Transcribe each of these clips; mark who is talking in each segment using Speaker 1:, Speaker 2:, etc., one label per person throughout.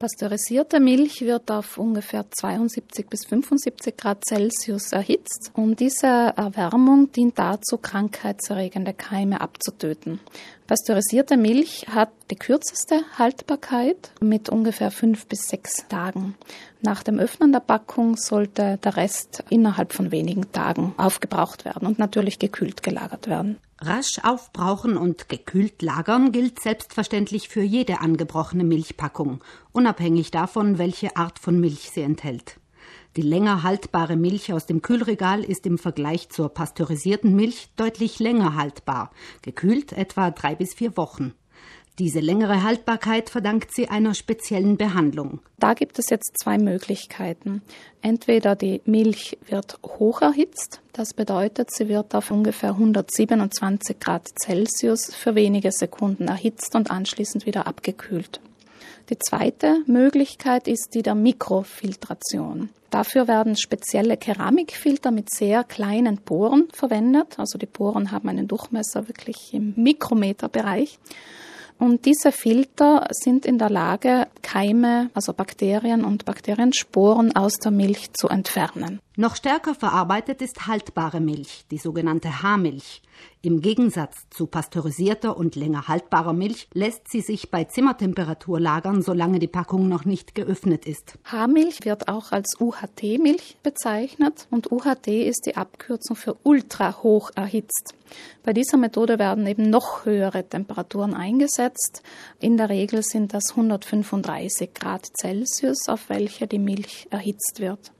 Speaker 1: Pasteurisierte Milch wird auf ungefähr 72 bis 75 Grad Celsius erhitzt und diese Erwärmung dient dazu, krankheitserregende Keime abzutöten. Pasteurisierte Milch hat die kürzeste Haltbarkeit mit ungefähr fünf bis sechs Tagen. Nach dem Öffnen der Packung sollte der Rest innerhalb von wenigen Tagen aufgebraucht werden und natürlich gekühlt gelagert werden.
Speaker 2: Rasch aufbrauchen und gekühlt lagern gilt selbstverständlich für jede angebrochene Milchpackung, unabhängig davon, welche Art von Milch sie enthält. Die länger haltbare Milch aus dem Kühlregal ist im Vergleich zur pasteurisierten Milch deutlich länger haltbar, gekühlt etwa drei bis vier Wochen. Diese längere Haltbarkeit verdankt sie einer speziellen Behandlung.
Speaker 1: Da gibt es jetzt zwei Möglichkeiten. Entweder die Milch wird hoch erhitzt, das bedeutet, sie wird auf ungefähr 127 Grad Celsius für wenige Sekunden erhitzt und anschließend wieder abgekühlt. Die zweite Möglichkeit ist die der Mikrofiltration. Dafür werden spezielle Keramikfilter mit sehr kleinen Poren verwendet. Also die Poren haben einen Durchmesser wirklich im Mikrometerbereich. Und diese Filter sind in der Lage, Keime, also Bakterien und Bakteriensporen aus der Milch zu entfernen.
Speaker 2: Noch stärker verarbeitet ist haltbare Milch, die sogenannte Haarmilch. Im Gegensatz zu pasteurisierter und länger haltbarer Milch lässt sie sich bei Zimmertemperatur lagern, solange die Packung noch nicht geöffnet ist.
Speaker 1: Haarmilch wird auch als UHT-Milch bezeichnet und UHT ist die Abkürzung für ultra hoch erhitzt. Bei dieser Methode werden eben noch höhere Temperaturen eingesetzt. In der Regel sind das 135 Grad Celsius, auf welche die Milch erhitzt wird.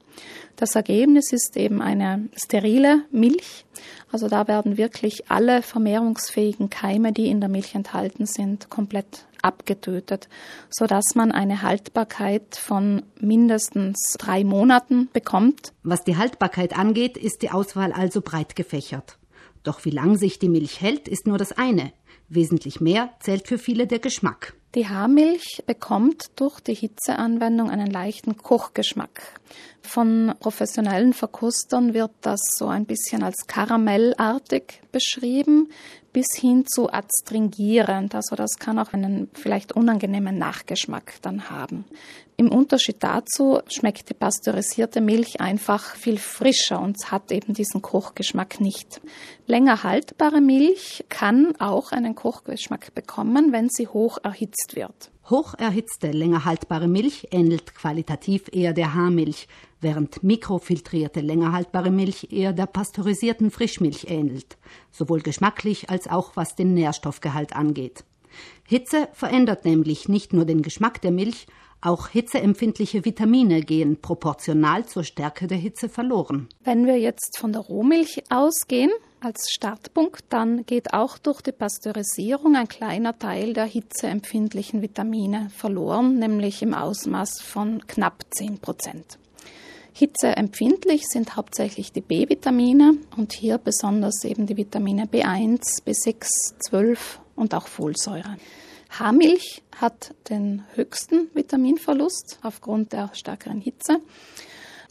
Speaker 1: Das Ergebnis ist eben eine sterile Milch. Also da werden wirklich alle vermehrungsfähigen Keime, die in der Milch enthalten sind, komplett abgetötet, sodass man eine Haltbarkeit von mindestens drei Monaten bekommt.
Speaker 2: Was die Haltbarkeit angeht, ist die Auswahl also breit gefächert. Doch wie lang sich die Milch hält, ist nur das eine. Wesentlich mehr zählt für viele der Geschmack.
Speaker 1: Die Haarmilch bekommt durch die Hitzeanwendung einen leichten Kochgeschmack. Von professionellen Verkostern wird das so ein bisschen als karamellartig beschrieben, bis hin zu adstringierend. Also das kann auch einen vielleicht unangenehmen Nachgeschmack dann haben. Im Unterschied dazu schmeckt die pasteurisierte Milch einfach viel frischer und hat eben diesen Kochgeschmack nicht. Länger haltbare Milch kann auch einen Kochgeschmack bekommen, wenn sie hoch erhitzt wird.
Speaker 2: Hoch erhitzte, länger haltbare Milch ähnelt qualitativ eher der Haarmilch, während mikrofiltrierte, länger haltbare Milch eher der pasteurisierten Frischmilch ähnelt, sowohl geschmacklich als auch was den Nährstoffgehalt angeht. Hitze verändert nämlich nicht nur den Geschmack der Milch, auch hitzeempfindliche Vitamine gehen proportional zur Stärke der Hitze verloren.
Speaker 1: Wenn wir jetzt von der Rohmilch ausgehen, als Startpunkt, dann geht auch durch die Pasteurisierung ein kleiner Teil der hitzeempfindlichen Vitamine verloren, nämlich im Ausmaß von knapp 10 Prozent. Hitzeempfindlich sind hauptsächlich die B-Vitamine und hier besonders eben die Vitamine B1, B6, 12 und auch Folsäure. Haarmilch hat den höchsten Vitaminverlust aufgrund der stärkeren Hitze.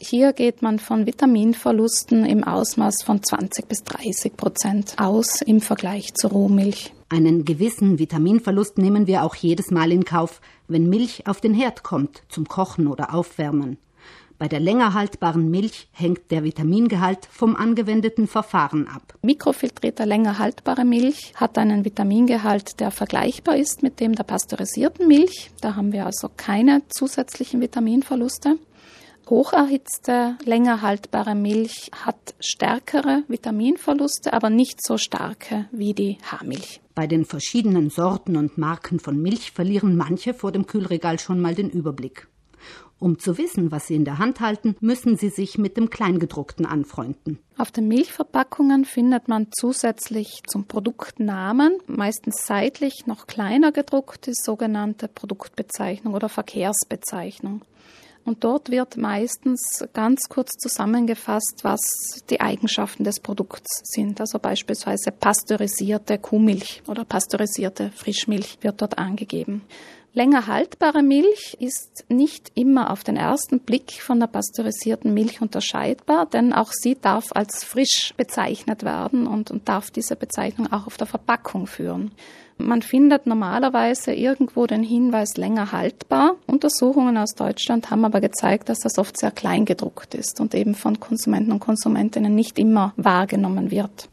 Speaker 1: Hier geht man von Vitaminverlusten im Ausmaß von 20 bis 30 Prozent aus im Vergleich zur Rohmilch.
Speaker 2: Einen gewissen Vitaminverlust nehmen wir auch jedes Mal in Kauf, wenn Milch auf den Herd kommt zum Kochen oder Aufwärmen. Bei der länger haltbaren Milch hängt der Vitamingehalt vom angewendeten Verfahren ab.
Speaker 1: Mikrofiltrierte länger haltbare Milch hat einen Vitamingehalt, der vergleichbar ist mit dem der pasteurisierten Milch. Da haben wir also keine zusätzlichen Vitaminverluste. Hocherhitzte, länger haltbare Milch hat stärkere Vitaminverluste, aber nicht so starke wie die Haarmilch.
Speaker 2: Bei den verschiedenen Sorten und Marken von Milch verlieren manche vor dem Kühlregal schon mal den Überblick. Um zu wissen, was Sie in der Hand halten, müssen Sie sich mit dem Kleingedruckten anfreunden.
Speaker 1: Auf den Milchverpackungen findet man zusätzlich zum Produktnamen, meistens seitlich noch kleiner gedruckt, die sogenannte Produktbezeichnung oder Verkehrsbezeichnung. Und dort wird meistens ganz kurz zusammengefasst, was die Eigenschaften des Produkts sind. Also beispielsweise pasteurisierte Kuhmilch oder pasteurisierte Frischmilch wird dort angegeben. Länger haltbare Milch ist nicht immer auf den ersten Blick von der pasteurisierten Milch unterscheidbar, denn auch sie darf als frisch bezeichnet werden und, und darf diese Bezeichnung auch auf der Verpackung führen. Man findet normalerweise irgendwo den Hinweis länger haltbar. Untersuchungen aus Deutschland haben aber gezeigt, dass das oft sehr klein gedruckt ist und eben von Konsumenten und Konsumentinnen nicht immer wahrgenommen wird.